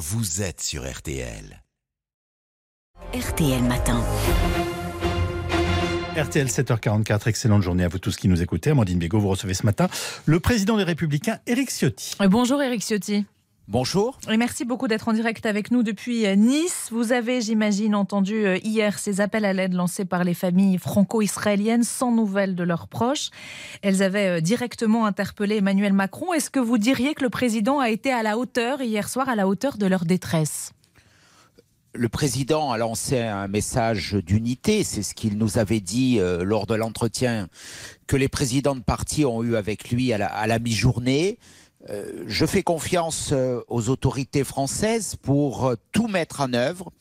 vous êtes sur RTL. RTL Matin. RTL 7h44, excellente journée à vous tous qui nous écoutez. Amandine Bégaud, vous recevez ce matin le président des Républicains, Éric Ciotti. Euh, Bonjour Éric Ciotti. Bonjour. Et merci beaucoup d'être en direct avec nous depuis euh, Nice. Vous avez, j'imagine, entendu euh, hier ces appels à l'aide lancés par les familles franco-israéliennes sans nouvelles de leurs proches. Elles avaient directement interpellé Emmanuel Macron. Est-ce que vous diriez que le président a été à la hauteur hier soir, à la hauteur de leur détresse? Le président a lancé un message d'unité, c'est ce qu'il nous avait dit euh, lors de l'entretien que les présidents de parti ont eu avec lui à la, à la mi-journée. Euh, je fais confiance euh, aux autorités françaises pour euh, tout mettre en œuvre,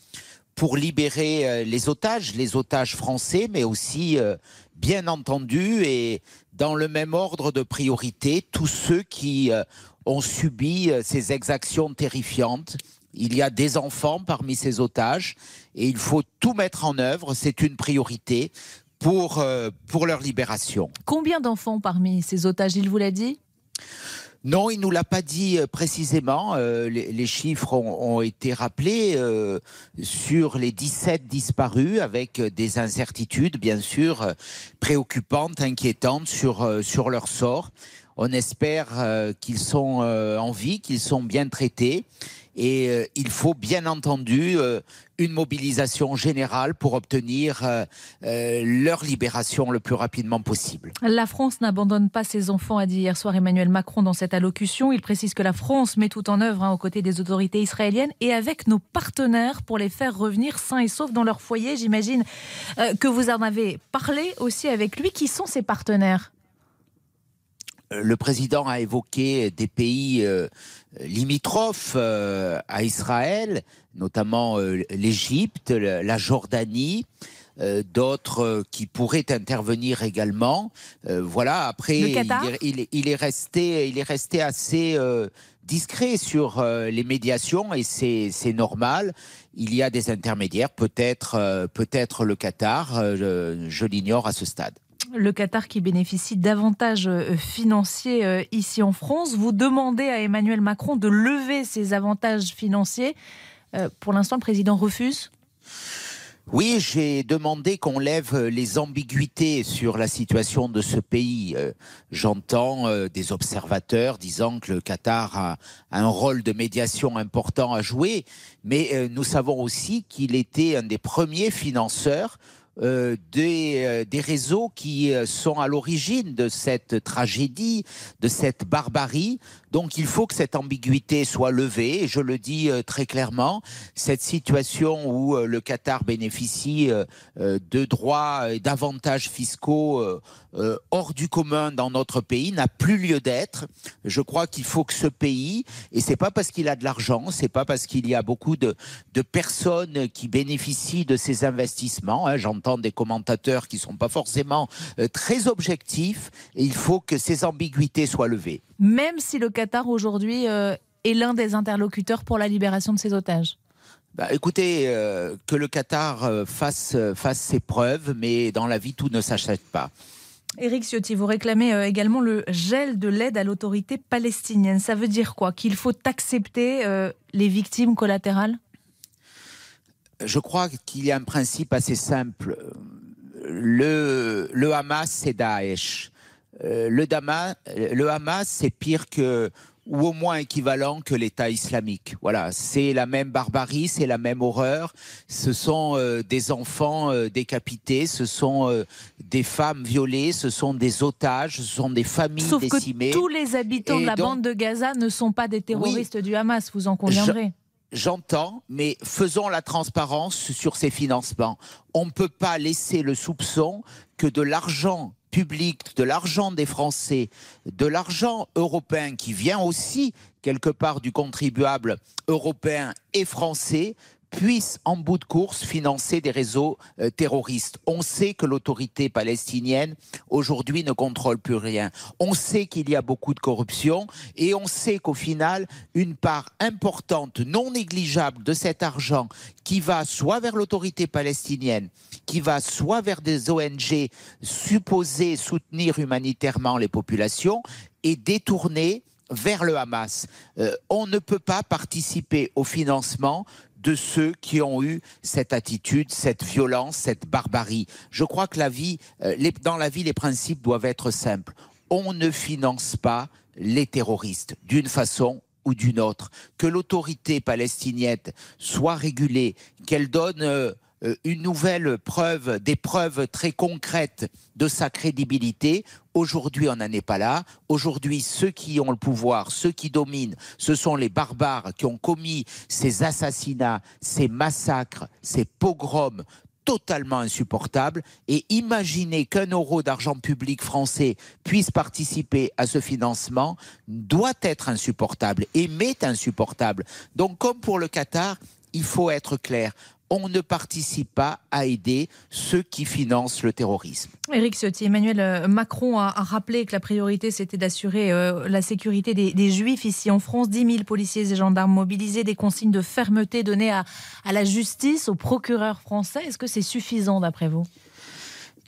pour libérer les otages, les otages français, mais aussi, bien entendu, et dans le même ordre de priorité, tous ceux qui ont subi ces exactions terrifiantes. Il y a des enfants parmi ces otages et il faut tout mettre en œuvre, c'est une priorité pour leur libération. Combien d'enfants parmi ces otages, il vous l'a dit? Non, il nous l'a pas dit euh, précisément. Euh, les, chiffres ont, été rappelés euh, sur les 17 disparus avec des incertitudes, bien sûr, préoccupantes, inquiétantes sur, sur leur sort. On espère euh, qu'ils sont euh, en vie, qu'ils sont bien traités. Et euh, il faut bien entendu une mobilisation générale pour obtenir leur libération le plus rapidement possible. La France n'abandonne pas ses enfants, a dit hier soir Emmanuel Macron dans cette allocution. Il précise que la France met tout en œuvre hein, aux côtés des autorités israéliennes et avec nos partenaires pour les faire revenir sains et saufs dans leur foyer. J'imagine que vous en avez parlé aussi avec lui. Qui sont ces partenaires? Le président a évoqué des pays euh, limitrophes euh, à Israël, notamment euh, l'Égypte, la Jordanie. euh, D'autres euh, qui pourraient intervenir également. Euh, voilà. Après, il, est, il est- il est resté, il est resté assez euh, discret sur euh, les médiations et c'est normal. Il y a des intermédiaires, peut-être, euh, peut-être le Qatar. euh, je je l'ignore à ce stade. Le Qatar qui bénéficie d'avantages euh, financiers euh, ici en France. Vous demandez à Emmanuel Macron de lever ces avantages financiers. Euh, Pour l'instant, le président refuse. Oui, j'ai demandé qu'on lève les ambiguïtés sur la situation de ce pays. J'entends des observateurs disant que le Qatar a un rôle de médiation important à jouer, mais nous savons aussi qu'il était un des premiers financeurs euh, des, euh, des réseaux qui euh, sont à l'origine de cette tragédie, de cette barbarie. Donc il faut que cette ambiguïté soit levée, je le dis euh, très clairement, cette situation où euh, le Qatar bénéficie euh, de droits et d'avantages fiscaux hors du commun dans notre pays n'a plus lieu d'être. Je crois qu'il faut que ce pays, et c'est pas parce qu'il a de l'argent, c'est pas parce qu'il y a beaucoup de, personnes qui bénéficient de ces investissements. hein, J'entends des commentateurs qui sont pas forcément très objectifs, il faut que ces ambiguïtés soient levées. même si le Qatar aujourd'hui euh, est l'un des interlocuteurs pour la libération de ses otages. Bah, écoutez, euh, que le Qatar euh, fasse, euh, fasse ses preuves, mais dans la vie, tout ne s'achète pas. Éric Ciotti, vous réclamez également le gel de l'aide à l'autorité palestinienne. Ça veut dire quoi? Qu'il faut accepter les victimes collatérales? Je crois qu'il y a un principe assez simple. Le, le Hamas, c'est Daesh. Euh, le, Dama- le Hamas, c'est pire que, ou au moins équivalent que l'État islamique. Voilà, c'est la même barbarie, c'est la même horreur. Ce sont euh, des enfants euh, décapités, ce sont euh, des femmes violées, ce sont des otages, ce sont des familles Sauf que décimées. tous les habitants Et de la donc- bande de Gaza ne sont pas des terroristes du Hamas, vous en conviendrez. J'entends, mais faisons la transparence sur ces financements. On ne peut pas laisser le soupçon que de l'argent public, de l'argent des Français, de l'argent européen qui vient aussi quelque part du contribuable européen et français puisse en bout de course financer des réseaux euh, terroristes. On sait que l'autorité palestinienne aujourd'hui ne contrôle plus rien. On sait qu'il y a beaucoup de corruption et on sait qu'au final, une part importante, non négligeable de cet argent qui va soit vers l'autorité palestinienne, qui va soit vers des ONG supposées soutenir humanitairement les populations, est détournée vers le Hamas. Euh, on ne peut pas participer au financement de ceux qui ont eu cette attitude, cette violence, cette barbarie. Je crois que la vie, euh, dans la vie, les principes doivent être simples. On ne finance pas les terroristes d'une façon ou d'une autre. Que l'autorité palestinienne soit régulée, qu'elle donne euh, une nouvelle preuve, des preuves très concrètes de sa crédibilité. Aujourd'hui, on n'en est pas là. Aujourd'hui, ceux qui ont le pouvoir, ceux qui dominent, ce sont les barbares qui ont commis ces assassinats, ces massacres, ces pogroms totalement insupportables. Et imaginer qu'un euro d'argent public français puisse participer à ce financement doit être insupportable et m'est insupportable. Donc, comme pour le Qatar, il faut être clair on ne participe pas à aider ceux qui financent le terrorisme. Éric Ciotti, Emmanuel euh, Macron a, rappelé que la priorité c'était d'assurer euh, la sécurité des, Juifs ici en France. 10 000 policiers et gendarmes mobilisés, des consignes de fermeté données à, à la justice, aux procureurs français. Est-ce que c'est suffisant d'après vous?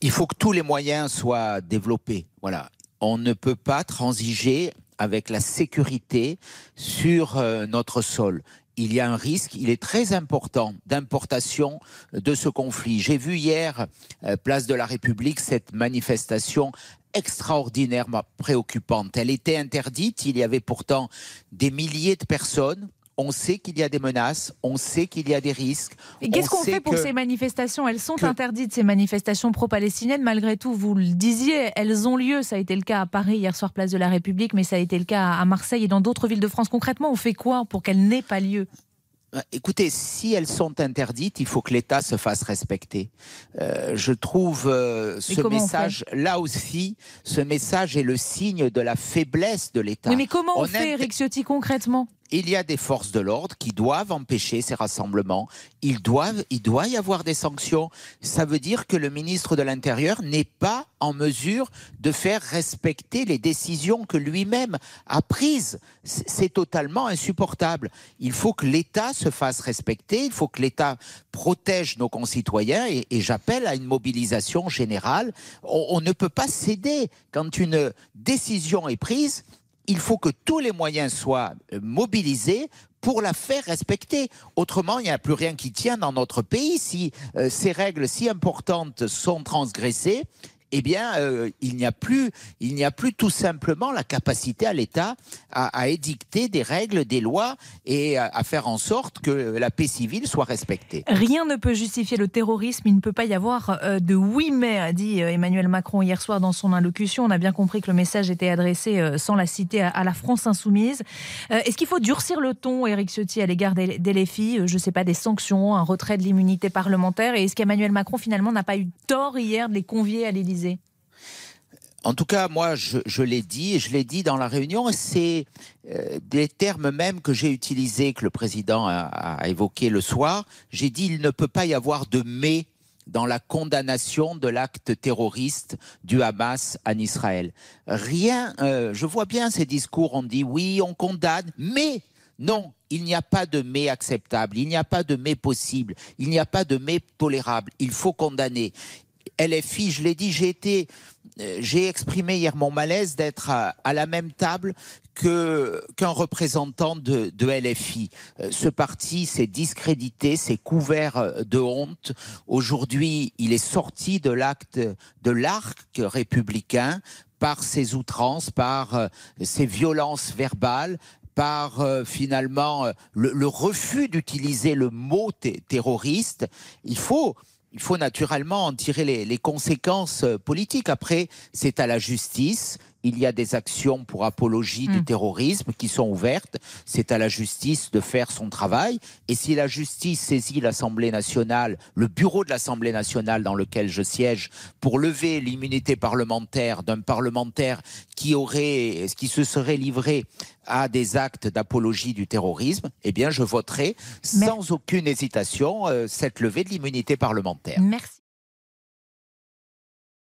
Il faut que tous les moyens soient développés. Voilà. On ne peut pas transiger avec la sécurité sur euh, notre sol il y a un risque, il est très important d'importation de ce conflit. J'ai vu hier, euh, place de la République, cette manifestation extraordinairement préoccupante. Elle était interdite, il y avait pourtant des milliers de personnes on sait qu'il y a des menaces, on sait qu'il y a des risques. Et qu'est-ce qu'on fait pour ces manifestations? Elles sont interdites, ces manifestations pro-palestiniennes. Malgré tout, vous le disiez, elles ont lieu. Ça a été le cas à Paris hier soir, place de la République, mais ça a été le cas à Marseille et dans d'autres villes de France. Concrètement, on fait quoi pour qu'elles n'aient pas lieu? Bah, Écoutez, si elles sont interdites, il faut que l'État se fasse respecter. Euh, je trouve euh, ce message, là aussi, ce message est le signe de la faiblesse de l'État. Oui, mais comment on, fait, Eric Ciotti, concrètement? Il y a des forces de l'ordre qui doivent empêcher ces rassemblements. Il doit y avoir des sanctions. Ça veut dire que le ministre de l'Intérieur n'est pas en mesure de faire respecter les décisions que lui-même a prises. C'est totalement insupportable. Il faut que l'État se fasse respecter. Il faut que l'État protège nos concitoyens et, j'appelle à une mobilisation générale. on ne peut pas céder quand une décision est prise il faut que tous les moyens soient euh, mobilisés pour la faire respecter. Autrement, il n'y a plus rien qui tient dans notre pays. Si euh, ces règles si importantes sont transgressées, eh bien, euh, il n'y a plus, il n'y a plus tout simplement la capacité à l'État à, édicter des règles, des lois et à, faire en sorte que la paix civile soit respectée. Rien ne peut justifier le terrorisme. Il ne peut pas y avoir euh, de oui mais, a dit euh, Emmanuel Macron hier soir dans son allocution. On a bien compris que le message était adressé sans la citer à, la France insoumise. Est-ce qu'il faut durcir le ton, Éric Ciotti, à l'égard des, des LFI Je ne sais pas, des sanctions, un retrait de l'immunité parlementaire? Et est-ce qu'Emmanuel Macron finalement n'a pas eu tort hier de les convier à l'Élysée? En tout cas, moi, je, l'ai dit, je l'ai dit dans la réunion, c'est euh, des termes même que j'ai utilisés, que le président a, a évoqués le soir. J'ai dit, il ne peut pas y avoir de mais dans la condamnation de l'acte terroriste du Hamas en Israël. Rien, euh, je vois bien ces discours, on dit oui, on condamne, mais non, il n'y a pas de mais acceptable, il n'y a pas de mais possible, il n'y a pas de mais tolérable, il faut condamner. LFI, je l'ai dit, j'ai été, euh, j'ai exprimé hier mon malaise d'être à, la même table que qu'un représentant de, LFI. Euh, ce parti s'est discrédité, s'est couvert euh, de honte. Aujourd'hui, il est sorti de l'acte de l'arc républicain par ses outrances, par ses violences verbales, par finalement le, refus d'utiliser le mot terroriste. Il faut il faut naturellement en tirer les, conséquences euh, politiques. Après, c'est à la justice. Il y a des actions pour apologie du hmm. terrorisme qui sont ouvertes. C'est à la justice de faire son travail. Et si la justice saisit l'Assemblée nationale, le bureau de l'Assemblée nationale dans lequel je siège, pour lever l'immunité parlementaire d'un parlementaire qui aurait, qui se serait livré à des actes d'apologie du terrorisme, eh bien, je voterai sans aucune hésitation euh, cette levée de l'immunité parlementaire. Merci.